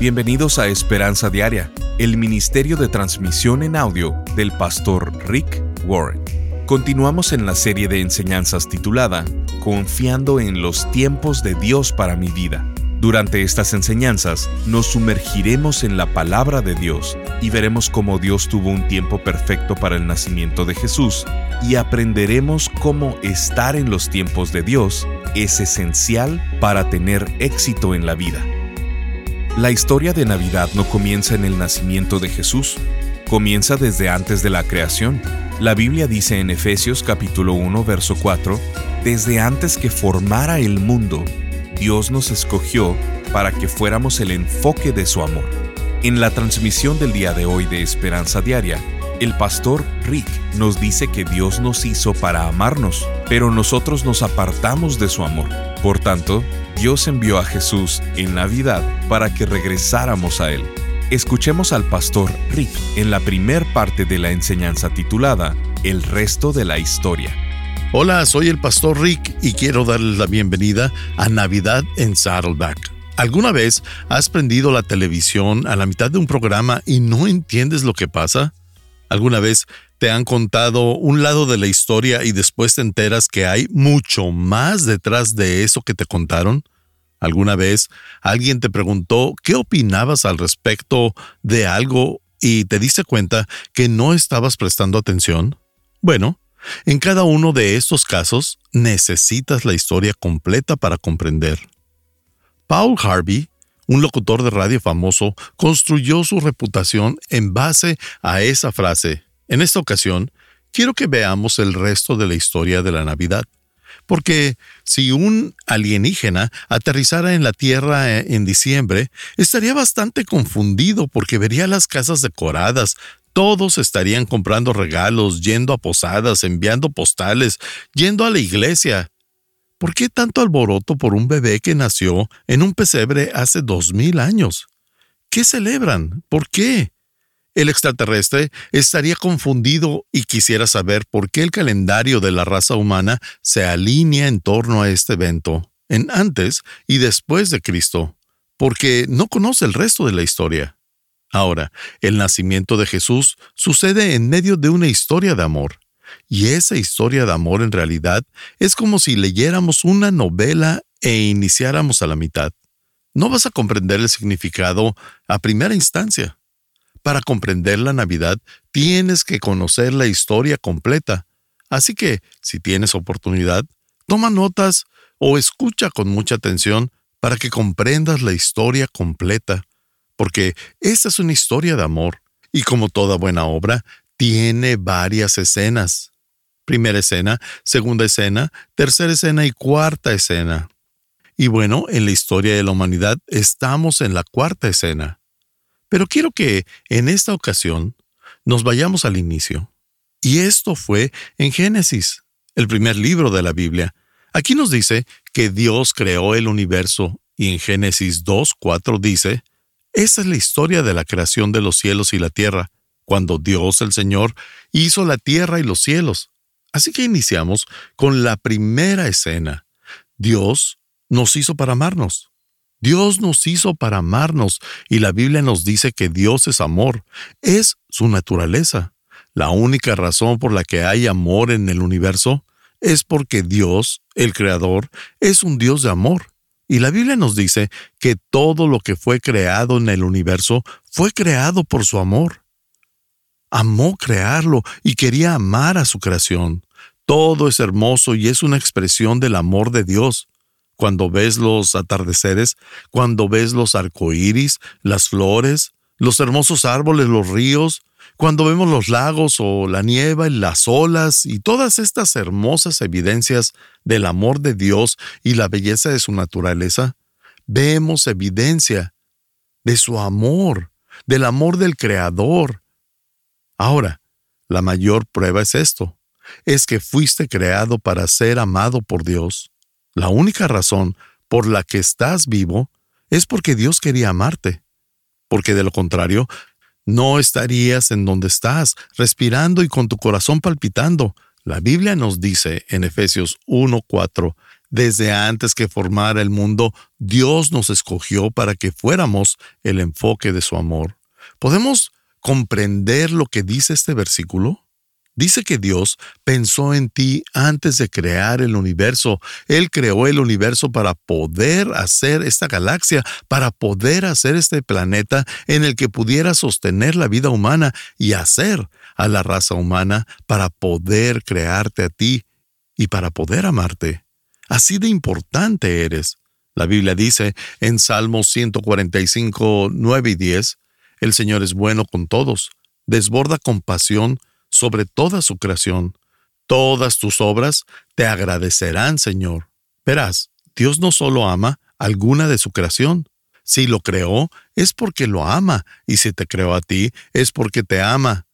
Bienvenidos a Esperanza Diaria, el ministerio de transmisión en audio del pastor Rick Warren. Continuamos en la serie de enseñanzas titulada Confiando en los tiempos de Dios para mi vida. Durante estas enseñanzas nos sumergiremos en la palabra de Dios y veremos cómo Dios tuvo un tiempo perfecto para el nacimiento de Jesús y aprenderemos cómo estar en los tiempos de Dios es esencial para tener éxito en la vida. La historia de Navidad no comienza en el nacimiento de Jesús, comienza desde antes de la creación. La Biblia dice en Efesios capítulo 1 verso 4, desde antes que formara el mundo, Dios nos escogió para que fuéramos el enfoque de su amor. En la transmisión del día de hoy de Esperanza Diaria, el pastor Rick nos dice que Dios nos hizo para amarnos, pero nosotros nos apartamos de su amor. Por tanto, Dios envió a Jesús en Navidad para que regresáramos a Él. Escuchemos al pastor Rick en la primer parte de la enseñanza titulada El resto de la historia. Hola, soy el pastor Rick y quiero darles la bienvenida a Navidad en Saddleback. ¿Alguna vez has prendido la televisión a la mitad de un programa y no entiendes lo que pasa? ¿Alguna vez te han contado un lado de la historia y después te enteras que hay mucho más detrás de eso que te contaron? ¿Alguna vez alguien te preguntó qué opinabas al respecto de algo y te diste cuenta que no estabas prestando atención? Bueno, en cada uno de estos casos necesitas la historia completa para comprender. Paul Harvey, un locutor de radio famoso, construyó su reputación en base a esa frase. En esta ocasión, quiero que veamos el resto de la historia de la Navidad. Porque si un alienígena aterrizara en la Tierra eh, en diciembre, estaría bastante confundido porque vería las casas decoradas, todos estarían comprando regalos, yendo a posadas, enviando postales, yendo a la iglesia. ¿Por qué tanto alboroto por un bebé que nació en un pesebre hace dos mil años? ¿Qué celebran? ¿Por qué? El extraterrestre estaría confundido y quisiera saber por qué el calendario de la raza humana se alinea en torno a este evento, en antes y después de Cristo, porque no conoce el resto de la historia. Ahora, el nacimiento de Jesús sucede en medio de una historia de amor, y esa historia de amor en realidad es como si leyéramos una novela e iniciáramos a la mitad. No vas a comprender el significado a primera instancia. Para comprender la Navidad tienes que conocer la historia completa. Así que, si tienes oportunidad, toma notas o escucha con mucha atención para que comprendas la historia completa, porque esta es una historia de amor, y como toda buena obra, tiene varias escenas. Primera escena, segunda escena, tercera escena y cuarta escena. Y bueno, en la historia de la humanidad estamos en la cuarta escena. Pero quiero que en esta ocasión nos vayamos al inicio. Y esto fue en Génesis, el primer libro de la Biblia. Aquí nos dice que Dios creó el universo y en Génesis 2.4 dice, esa es la historia de la creación de los cielos y la tierra, cuando Dios el Señor hizo la tierra y los cielos. Así que iniciamos con la primera escena. Dios nos hizo para amarnos. Dios nos hizo para amarnos y la Biblia nos dice que Dios es amor. Es su naturaleza. La única razón por la que hay amor en el universo es porque Dios, el Creador, es un Dios de amor. Y la Biblia nos dice que todo lo que fue creado en el universo fue creado por su amor. Amó crearlo y quería amar a su creación. Todo es hermoso y es una expresión del amor de Dios cuando ves los atardeceres, cuando ves los arcoíris, las flores, los hermosos árboles, los ríos, cuando vemos los lagos o la nieve, las olas y todas estas hermosas evidencias del amor de Dios y la belleza de su naturaleza, vemos evidencia de su amor, del amor del Creador. Ahora, la mayor prueba es esto, es que fuiste creado para ser amado por Dios. La única razón por la que estás vivo es porque Dios quería amarte, porque de lo contrario, no estarías en donde estás, respirando y con tu corazón palpitando. La Biblia nos dice en Efesios 1:4, Desde antes que formara el mundo, Dios nos escogió para que fuéramos el enfoque de su amor. ¿Podemos comprender lo que dice este versículo? Dice que Dios pensó en ti antes de crear el universo. Él creó el universo para poder hacer esta galaxia, para poder hacer este planeta en el que pudiera sostener la vida humana y hacer a la raza humana para poder crearte a ti y para poder amarte. Así de importante eres. La Biblia dice en Salmos 145, 9 y 10, El Señor es bueno con todos, desborda compasión sobre toda su creación. Todas tus obras te agradecerán, Señor. Verás, Dios no solo ama alguna de su creación. Si lo creó, es porque lo ama, y si te creó a ti, es porque te ama.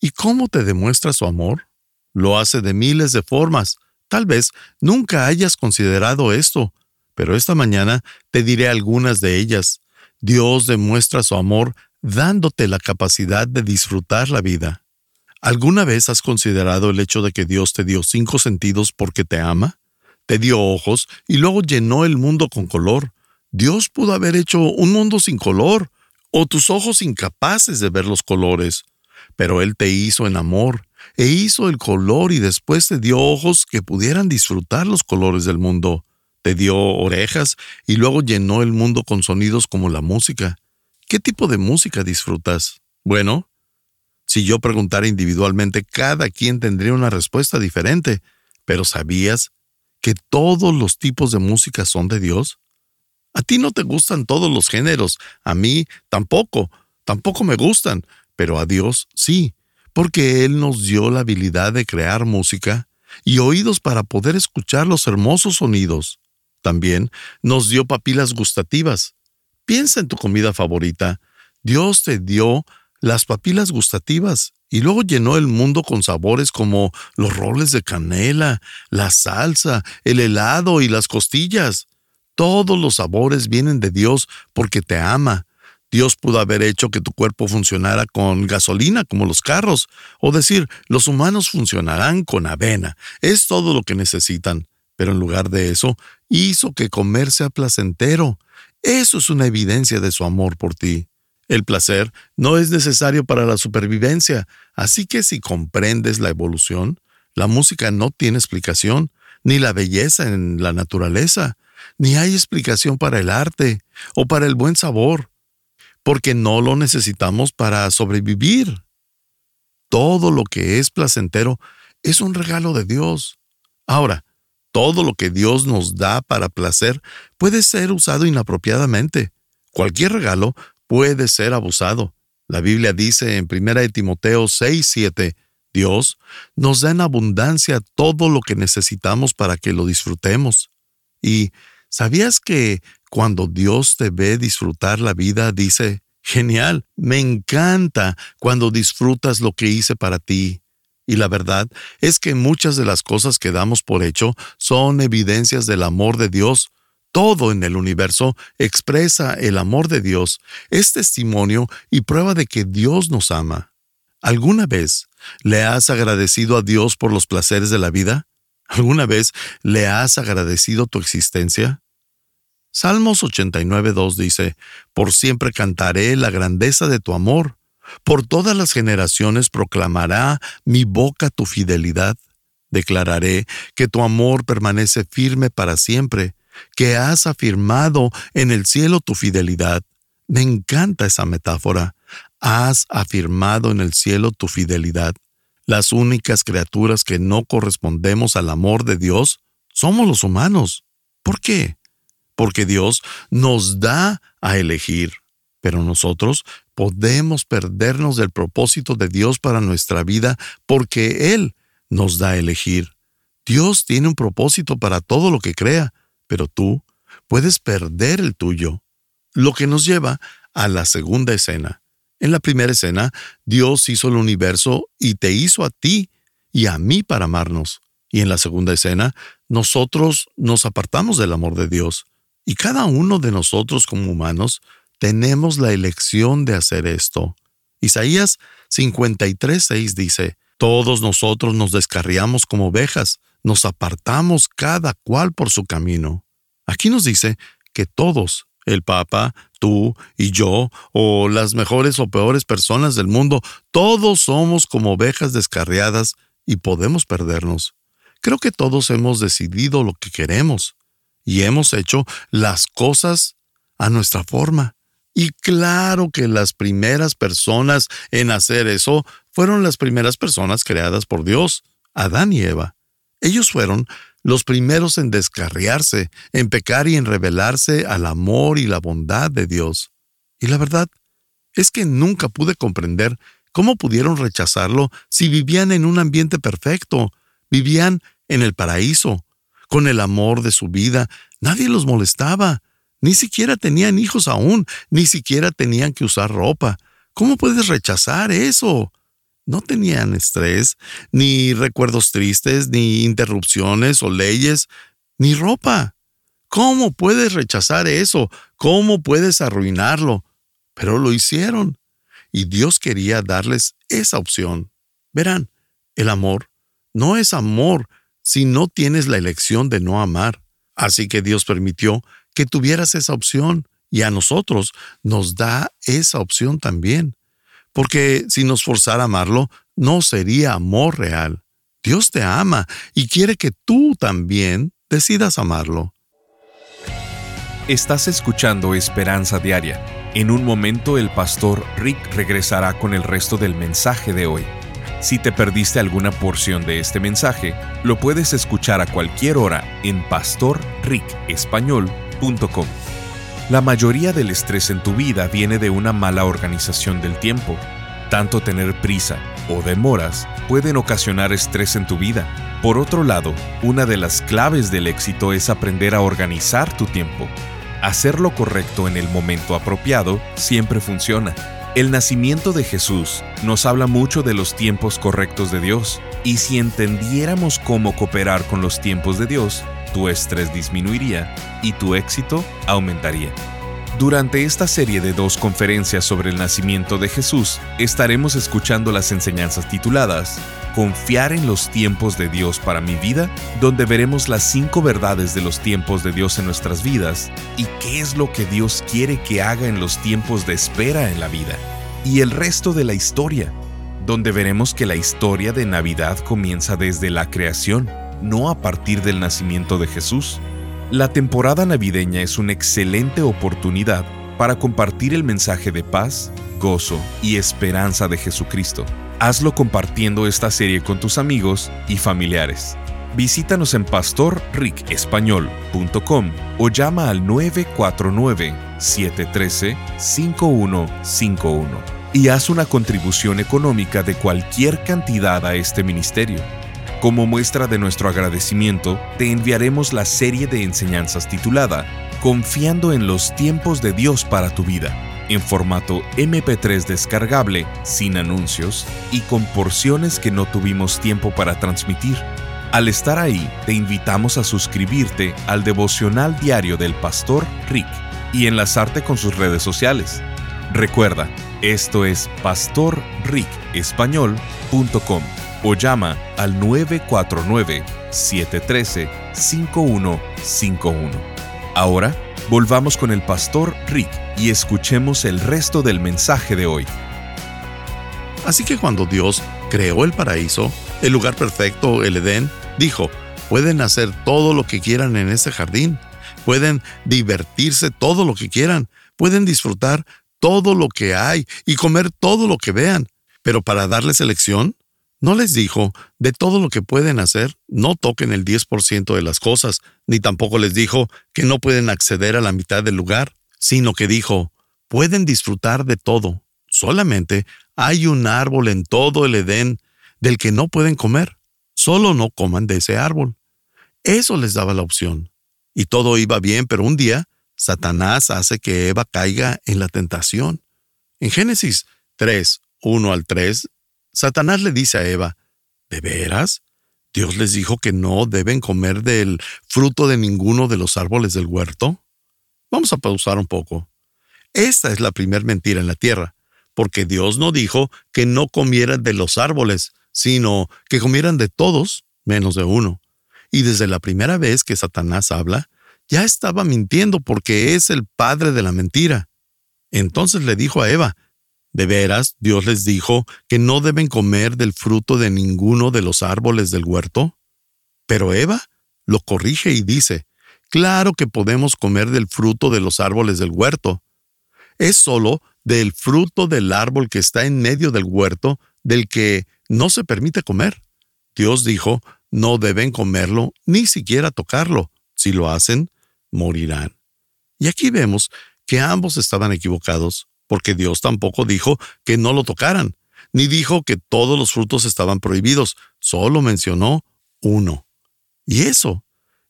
¿Y cómo te demuestra su amor? Lo hace de miles de formas. Tal vez nunca hayas considerado esto, pero esta mañana te diré algunas de ellas. Dios demuestra su amor dándote la capacidad de disfrutar la vida. ¿Alguna vez has considerado el hecho de que Dios te dio cinco sentidos porque te ama? Te dio ojos y luego llenó el mundo con color. Dios pudo haber hecho un mundo sin color, o tus ojos incapaces de ver los colores. Pero Él te hizo en amor, e hizo el color y después te dio ojos que pudieran disfrutar los colores del mundo. Te dio orejas y luego llenó el mundo con sonidos como la música. ¿Qué tipo de música disfrutas? Bueno, si yo preguntara individualmente, cada quien tendría una respuesta diferente. Pero ¿sabías que todos los tipos de música son de Dios? A ti no te gustan todos los géneros, a mí tampoco, tampoco me gustan, pero a Dios sí, porque Él nos dio la habilidad de crear música y oídos para poder escuchar los hermosos sonidos. También nos dio papilas gustativas. Piensa en tu comida favorita. Dios te dio las papilas gustativas y luego llenó el mundo con sabores como los roles de canela, la salsa, el helado y las costillas. Todos los sabores vienen de Dios porque te ama. Dios pudo haber hecho que tu cuerpo funcionara con gasolina como los carros, o decir, los humanos funcionarán con avena. Es todo lo que necesitan. Pero en lugar de eso, hizo que comer sea placentero. Eso es una evidencia de su amor por ti. El placer no es necesario para la supervivencia, así que si comprendes la evolución, la música no tiene explicación, ni la belleza en la naturaleza, ni hay explicación para el arte o para el buen sabor, porque no lo necesitamos para sobrevivir. Todo lo que es placentero es un regalo de Dios. Ahora, todo lo que Dios nos da para placer puede ser usado inapropiadamente. Cualquier regalo puede ser abusado. La Biblia dice en 1 Timoteo 6, 7, Dios nos da en abundancia todo lo que necesitamos para que lo disfrutemos. Y ¿sabías que cuando Dios te ve disfrutar la vida, dice, genial, me encanta cuando disfrutas lo que hice para ti? Y la verdad es que muchas de las cosas que damos por hecho son evidencias del amor de Dios todo en el universo expresa el amor de Dios, es testimonio y prueba de que Dios nos ama. ¿Alguna vez le has agradecido a Dios por los placeres de la vida? ¿Alguna vez le has agradecido tu existencia? Salmos 89.2 dice, Por siempre cantaré la grandeza de tu amor, por todas las generaciones proclamará mi boca tu fidelidad. Declararé que tu amor permanece firme para siempre que has afirmado en el cielo tu fidelidad. Me encanta esa metáfora. Has afirmado en el cielo tu fidelidad. Las únicas criaturas que no correspondemos al amor de Dios somos los humanos. ¿Por qué? Porque Dios nos da a elegir, pero nosotros podemos perdernos del propósito de Dios para nuestra vida porque Él nos da a elegir. Dios tiene un propósito para todo lo que crea, pero tú puedes perder el tuyo. Lo que nos lleva a la segunda escena. En la primera escena, Dios hizo el universo y te hizo a ti y a mí para amarnos. Y en la segunda escena, nosotros nos apartamos del amor de Dios. Y cada uno de nosotros como humanos tenemos la elección de hacer esto. Isaías 53:6 dice, Todos nosotros nos descarriamos como ovejas, nos apartamos cada cual por su camino. Aquí nos dice que todos, el Papa, tú y yo, o las mejores o peores personas del mundo, todos somos como ovejas descarriadas y podemos perdernos. Creo que todos hemos decidido lo que queremos y hemos hecho las cosas a nuestra forma. Y claro que las primeras personas en hacer eso fueron las primeras personas creadas por Dios, Adán y Eva. Ellos fueron los primeros en descarriarse, en pecar y en rebelarse al amor y la bondad de Dios. Y la verdad es que nunca pude comprender cómo pudieron rechazarlo si vivían en un ambiente perfecto, vivían en el paraíso, con el amor de su vida, nadie los molestaba, ni siquiera tenían hijos aún, ni siquiera tenían que usar ropa. ¿Cómo puedes rechazar eso? No tenían estrés, ni recuerdos tristes, ni interrupciones o leyes, ni ropa. ¿Cómo puedes rechazar eso? ¿Cómo puedes arruinarlo? Pero lo hicieron. Y Dios quería darles esa opción. Verán, el amor no es amor si no tienes la elección de no amar. Así que Dios permitió que tuvieras esa opción y a nosotros nos da esa opción también. Porque si nos forzara a amarlo, no sería amor real. Dios te ama y quiere que tú también decidas amarlo. Estás escuchando Esperanza Diaria. En un momento el pastor Rick regresará con el resto del mensaje de hoy. Si te perdiste alguna porción de este mensaje, lo puedes escuchar a cualquier hora en pastorricespañol.com. La mayoría del estrés en tu vida viene de una mala organización del tiempo. Tanto tener prisa o demoras pueden ocasionar estrés en tu vida. Por otro lado, una de las claves del éxito es aprender a organizar tu tiempo. Hacer lo correcto en el momento apropiado siempre funciona el nacimiento de Jesús nos habla mucho de los tiempos correctos de Dios, y si entendiéramos cómo cooperar con los tiempos de Dios, tu estrés disminuiría y tu éxito aumentaría. Durante esta serie de dos conferencias sobre el nacimiento de Jesús, estaremos escuchando las enseñanzas tituladas Confiar en los tiempos de Dios para mi vida, donde veremos las cinco verdades de los tiempos de Dios en nuestras vidas y qué es lo que Dios quiere que haga en los tiempos de espera en la vida. Y el resto de la historia, donde veremos que la historia de Navidad comienza desde la creación, no a partir del nacimiento de Jesús. La temporada navideña es una excelente oportunidad para compartir el mensaje de paz, gozo y esperanza de Jesucristo hazlo compartiendo esta serie con tus amigos y familiares. Visítanos en pastorricespañol.com o llama al 949-713-5151 y haz una contribución económica de cualquier cantidad a este ministerio. Como muestra de nuestro agradecimiento, te enviaremos la serie de enseñanzas titulada Confiando en los tiempos de Dios para tu vida en formato MP3 descargable, sin anuncios y con porciones que no tuvimos tiempo para transmitir. Al estar ahí, te invitamos a suscribirte al devocional diario del pastor Rick y enlazarte con sus redes sociales. Recuerda, esto es pastorricespañol.com o llama al 949-713-5151. Ahora, volvamos con el pastor Rick y escuchemos el resto del mensaje de hoy. Así que cuando Dios creó el paraíso, el lugar perfecto, el Edén, dijo, pueden hacer todo lo que quieran en ese jardín, pueden divertirse todo lo que quieran, pueden disfrutar todo lo que hay y comer todo lo que vean, pero para darles elección, no les dijo, de todo lo que pueden hacer, no toquen el 10% de las cosas, ni tampoco les dijo que no pueden acceder a la mitad del lugar, sino que dijo, pueden disfrutar de todo, solamente hay un árbol en todo el Edén del que no pueden comer, solo no coman de ese árbol. Eso les daba la opción. Y todo iba bien, pero un día Satanás hace que Eva caiga en la tentación. En Génesis 3, 1 al 3, Satanás le dice a Eva, ¿de veras? ¿Dios les dijo que no deben comer del fruto de ninguno de los árboles del huerto? Vamos a pausar un poco. Esta es la primer mentira en la tierra, porque Dios no dijo que no comieran de los árboles, sino que comieran de todos menos de uno. Y desde la primera vez que Satanás habla, ya estaba mintiendo porque es el padre de la mentira. Entonces le dijo a Eva, de veras, Dios les dijo que no deben comer del fruto de ninguno de los árboles del huerto. Pero Eva lo corrige y dice, claro que podemos comer del fruto de los árboles del huerto. Es solo del fruto del árbol que está en medio del huerto del que no se permite comer. Dios dijo, no deben comerlo ni siquiera tocarlo. Si lo hacen, morirán. Y aquí vemos que ambos estaban equivocados, porque Dios tampoco dijo que no lo tocaran, ni dijo que todos los frutos estaban prohibidos, solo mencionó uno. Y eso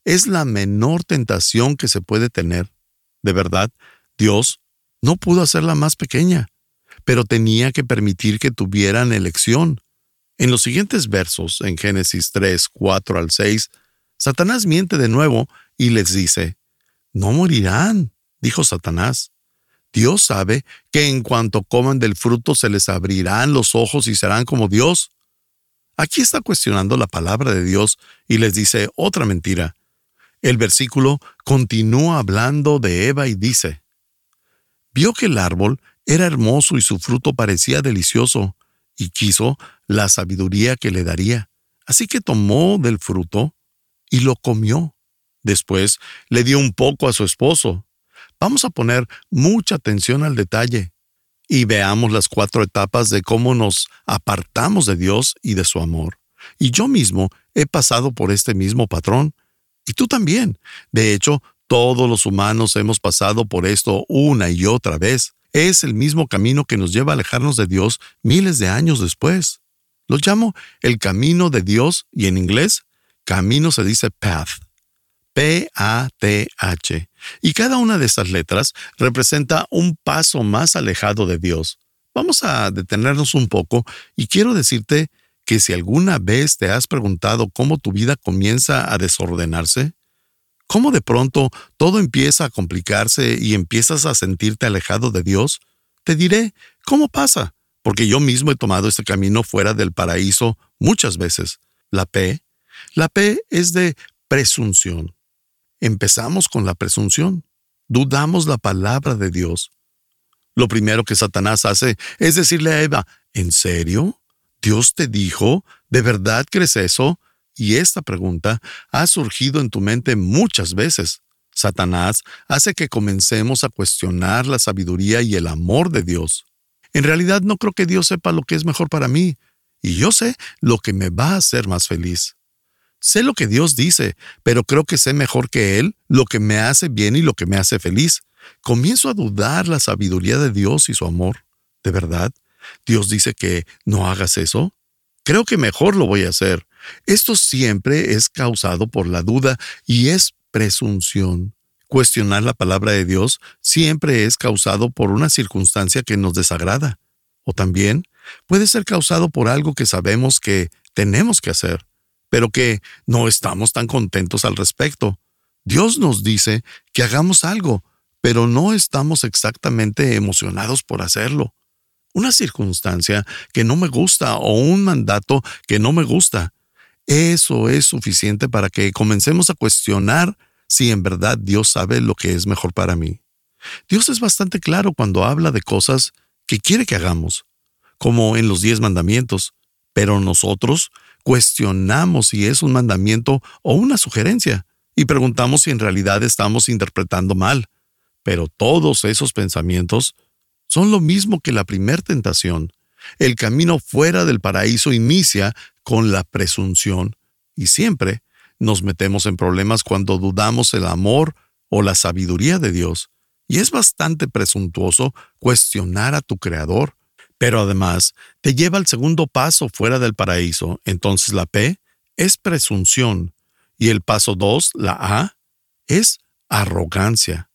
es la menor tentación que se puede tener. De verdad, Dios no pudo hacerla más pequeña, pero tenía que permitir que tuvieran elección. En los siguientes versos, en Génesis 3, 4 al 6, Satanás miente de nuevo y les dice, No morirán, dijo Satanás. Dios sabe que en cuanto coman del fruto se les abrirán los ojos y serán como Dios. Aquí está cuestionando la palabra de Dios y les dice otra mentira. El versículo continúa hablando de Eva y dice, Vio que el árbol era hermoso y su fruto parecía delicioso, y quiso la sabiduría que le daría. Así que tomó del fruto y lo comió. Después le dio un poco a su esposo. Vamos a poner mucha atención al detalle y veamos las cuatro etapas de cómo nos apartamos de Dios y de su amor. Y yo mismo he pasado por este mismo patrón. Y tú también. De hecho, todos los humanos hemos pasado por esto una y otra vez. Es el mismo camino que nos lleva a alejarnos de Dios miles de años después. Lo llamo el camino de Dios y en inglés, camino se dice path. P-A-T-H. Y cada una de estas letras representa un paso más alejado de Dios. Vamos a detenernos un poco y quiero decirte que si alguna vez te has preguntado cómo tu vida comienza a desordenarse, cómo de pronto todo empieza a complicarse y empiezas a sentirte alejado de Dios, te diré cómo pasa, porque yo mismo he tomado este camino fuera del paraíso muchas veces. La P, la P es de presunción. Empezamos con la presunción. Dudamos la palabra de Dios. Lo primero que Satanás hace es decirle a Eva, ¿en serio? ¿Dios te dijo? ¿De verdad crees eso? Y esta pregunta ha surgido en tu mente muchas veces. Satanás hace que comencemos a cuestionar la sabiduría y el amor de Dios. En realidad no creo que Dios sepa lo que es mejor para mí, y yo sé lo que me va a hacer más feliz. Sé lo que Dios dice, pero creo que sé mejor que Él lo que me hace bien y lo que me hace feliz. Comienzo a dudar la sabiduría de Dios y su amor. ¿De verdad? ¿Dios dice que no hagas eso? Creo que mejor lo voy a hacer. Esto siempre es causado por la duda y es presunción. Cuestionar la palabra de Dios siempre es causado por una circunstancia que nos desagrada. O también puede ser causado por algo que sabemos que tenemos que hacer pero que no estamos tan contentos al respecto. Dios nos dice que hagamos algo, pero no estamos exactamente emocionados por hacerlo. Una circunstancia que no me gusta o un mandato que no me gusta. Eso es suficiente para que comencemos a cuestionar si en verdad Dios sabe lo que es mejor para mí. Dios es bastante claro cuando habla de cosas que quiere que hagamos, como en los diez mandamientos, pero nosotros cuestionamos si es un mandamiento o una sugerencia y preguntamos si en realidad estamos interpretando mal. Pero todos esos pensamientos son lo mismo que la primer tentación. El camino fuera del paraíso inicia con la presunción y siempre nos metemos en problemas cuando dudamos el amor o la sabiduría de Dios. Y es bastante presuntuoso cuestionar a tu Creador pero además te lleva al segundo paso fuera del paraíso. Entonces la P es presunción y el paso 2, la A, es arrogancia.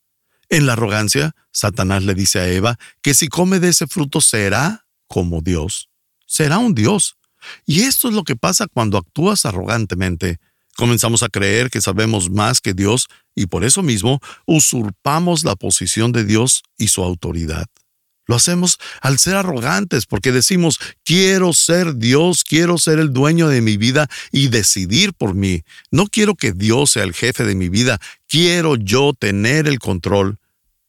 En la arrogancia, Satanás le dice a Eva que si come de ese fruto será como Dios. Será un Dios. Y esto es lo que pasa cuando actúas arrogantemente. Comenzamos a creer que sabemos más que Dios y por eso mismo usurpamos la posición de Dios y su autoridad. Lo hacemos al ser arrogantes porque decimos, quiero ser Dios, quiero ser el dueño de mi vida y decidir por mí. No quiero que Dios sea el jefe de mi vida, quiero yo tener el control.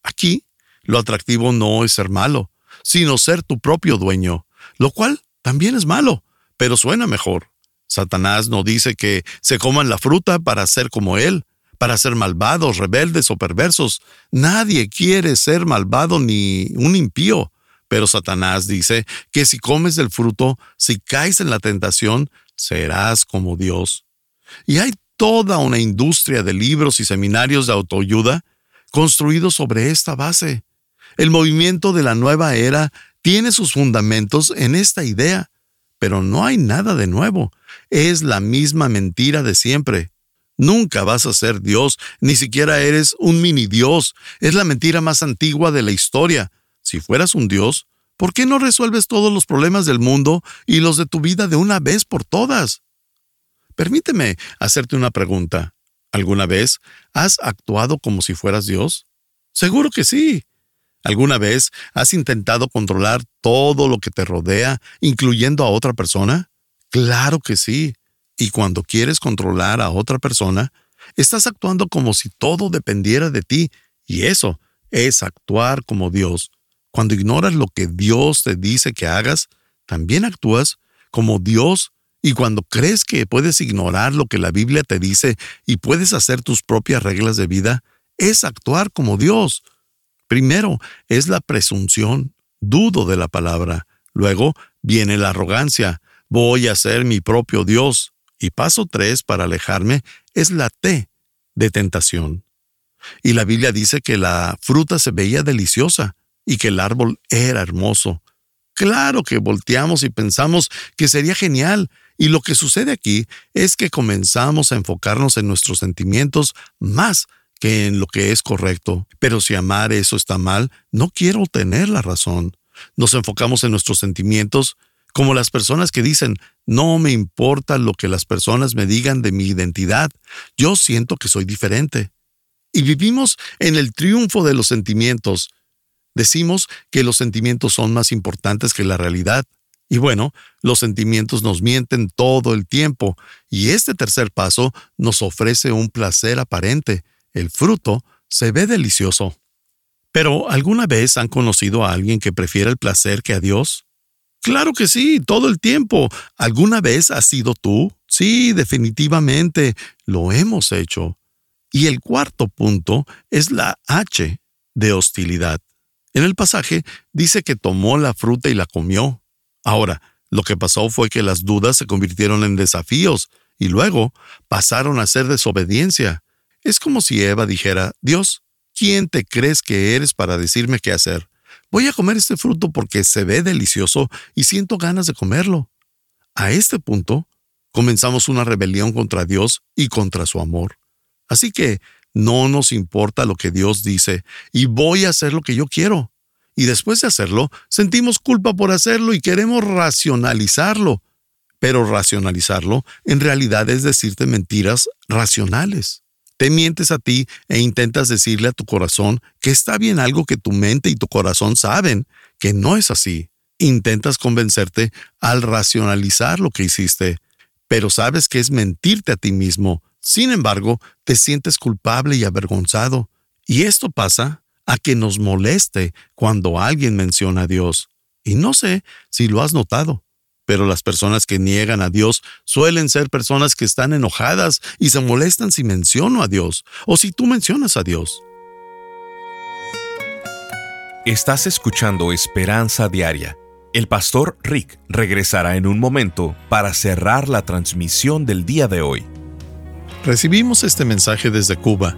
Aquí, lo atractivo no es ser malo, sino ser tu propio dueño, lo cual también es malo, pero suena mejor. Satanás no dice que se coman la fruta para ser como él, para ser malvados, rebeldes o perversos. Nadie quiere ser malvado ni un impío. Pero Satanás dice que si comes del fruto, si caes en la tentación, serás como Dios. Y hay toda una industria de libros y seminarios de autoayuda construidos sobre esta base. El movimiento de la nueva era tiene sus fundamentos en esta idea, pero no hay nada de nuevo. Es la misma mentira de siempre. Nunca vas a ser Dios, ni siquiera eres un mini Dios. Es la mentira más antigua de la historia. Si fueras un Dios, ¿por qué no resuelves todos los problemas del mundo y los de tu vida de una vez por todas? Permíteme hacerte una pregunta. ¿Alguna vez has actuado como si fueras Dios? Seguro que sí. ¿Alguna vez has intentado controlar todo lo que te rodea, incluyendo a otra persona? Claro que sí. Y cuando quieres controlar a otra persona, estás actuando como si todo dependiera de ti, y eso es actuar como Dios. Cuando ignoras lo que Dios te dice que hagas, también actúas como Dios y cuando crees que puedes ignorar lo que la Biblia te dice y puedes hacer tus propias reglas de vida, es actuar como Dios. Primero es la presunción, dudo de la palabra. Luego viene la arrogancia, voy a ser mi propio Dios. Y paso tres para alejarme es la T de tentación. Y la Biblia dice que la fruta se veía deliciosa y que el árbol era hermoso. Claro que volteamos y pensamos que sería genial, y lo que sucede aquí es que comenzamos a enfocarnos en nuestros sentimientos más que en lo que es correcto. Pero si amar eso está mal, no quiero tener la razón. Nos enfocamos en nuestros sentimientos como las personas que dicen, no me importa lo que las personas me digan de mi identidad, yo siento que soy diferente. Y vivimos en el triunfo de los sentimientos. Decimos que los sentimientos son más importantes que la realidad. Y bueno, los sentimientos nos mienten todo el tiempo, y este tercer paso nos ofrece un placer aparente. El fruto se ve delicioso. Pero ¿alguna vez han conocido a alguien que prefiere el placer que a Dios? Claro que sí, todo el tiempo. ¿Alguna vez has sido tú? Sí, definitivamente, lo hemos hecho. Y el cuarto punto es la H de hostilidad. En el pasaje dice que tomó la fruta y la comió. Ahora, lo que pasó fue que las dudas se convirtieron en desafíos y luego pasaron a ser desobediencia. Es como si Eva dijera, Dios, ¿quién te crees que eres para decirme qué hacer? Voy a comer este fruto porque se ve delicioso y siento ganas de comerlo. A este punto, comenzamos una rebelión contra Dios y contra su amor. Así que no nos importa lo que Dios dice y voy a hacer lo que yo quiero. Y después de hacerlo, sentimos culpa por hacerlo y queremos racionalizarlo. Pero racionalizarlo en realidad es decirte mentiras racionales. Te mientes a ti e intentas decirle a tu corazón que está bien algo que tu mente y tu corazón saben que no es así. Intentas convencerte al racionalizar lo que hiciste, pero sabes que es mentirte a ti mismo. Sin embargo, te sientes culpable y avergonzado. Y esto pasa a que nos moleste cuando alguien menciona a Dios. Y no sé si lo has notado pero las personas que niegan a Dios suelen ser personas que están enojadas y se molestan si menciono a Dios o si tú mencionas a Dios. Estás escuchando Esperanza Diaria. El pastor Rick regresará en un momento para cerrar la transmisión del día de hoy. Recibimos este mensaje desde Cuba.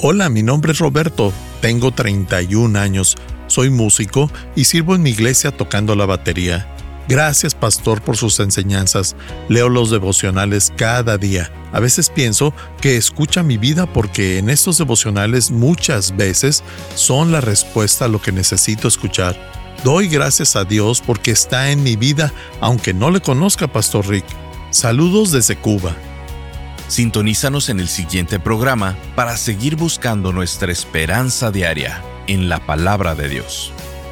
Hola, mi nombre es Roberto, tengo 31 años, soy músico y sirvo en mi iglesia tocando la batería. Gracias, pastor, por sus enseñanzas. Leo los devocionales cada día. A veces pienso que escucha mi vida porque en estos devocionales muchas veces son la respuesta a lo que necesito escuchar. Doy gracias a Dios porque está en mi vida, aunque no le conozca, Pastor Rick. Saludos desde Cuba. Sintonízanos en el siguiente programa para seguir buscando nuestra esperanza diaria en la palabra de Dios.